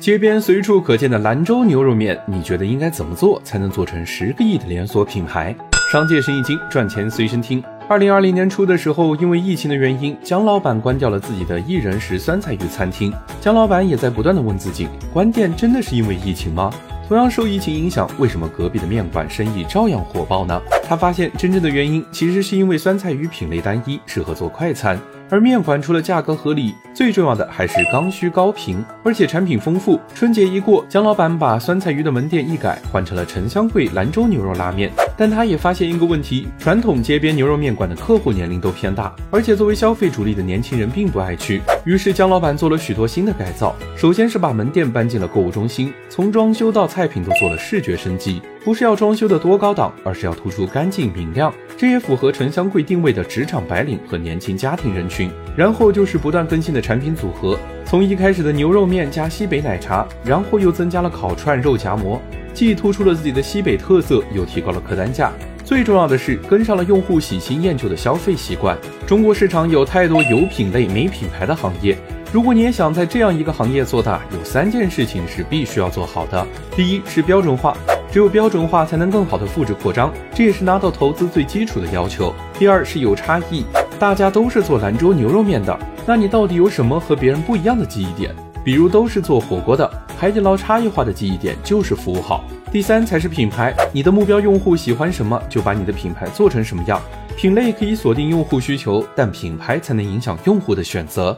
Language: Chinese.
街边随处可见的兰州牛肉面，你觉得应该怎么做才能做成十个亿的连锁品牌？商界生意经，赚钱随身听。二零二零年初的时候，因为疫情的原因，姜老板关掉了自己的一人食酸菜鱼餐厅。姜老板也在不断的问自己：关店真的是因为疫情吗？同样受疫情影响，为什么隔壁的面馆生意照样火爆呢？他发现真正的原因其实是因为酸菜鱼品类单一，适合做快餐。而面馆除了价格合理，最重要的还是刚需高频，而且产品丰富。春节一过，姜老板把酸菜鱼的门店一改，换成了沉香桂兰州牛肉拉面。但他也发现一个问题：传统街边牛肉面馆的客户年龄都偏大，而且作为消费主力的年轻人并不爱去。于是姜老板做了许多新的改造，首先是把门店搬进了购物中心，从装修到菜品都做了视觉升级。不是要装修的多高档，而是要突出干净明亮，这也符合沉香桂定位的职场白领和年轻家庭人群。然后就是不断更新的产品组合，从一开始的牛肉面加西北奶茶，然后又增加了烤串、肉夹馍，既突出了自己的西北特色，又提高了客单价。最重要的是跟上了用户喜新厌旧的消费习惯。中国市场有太多有品类没品牌的行业，如果你也想在这样一个行业做大，有三件事情是必须要做好的。第一是标准化。只有标准化，才能更好的复制扩张，这也是拿到投资最基础的要求。第二是有差异，大家都是做兰州牛肉面的，那你到底有什么和别人不一样的记忆点？比如都是做火锅的，海底捞差异化的记忆点就是服务好。第三才是品牌，你的目标用户喜欢什么，就把你的品牌做成什么样。品类可以锁定用户需求，但品牌才能影响用户的选择。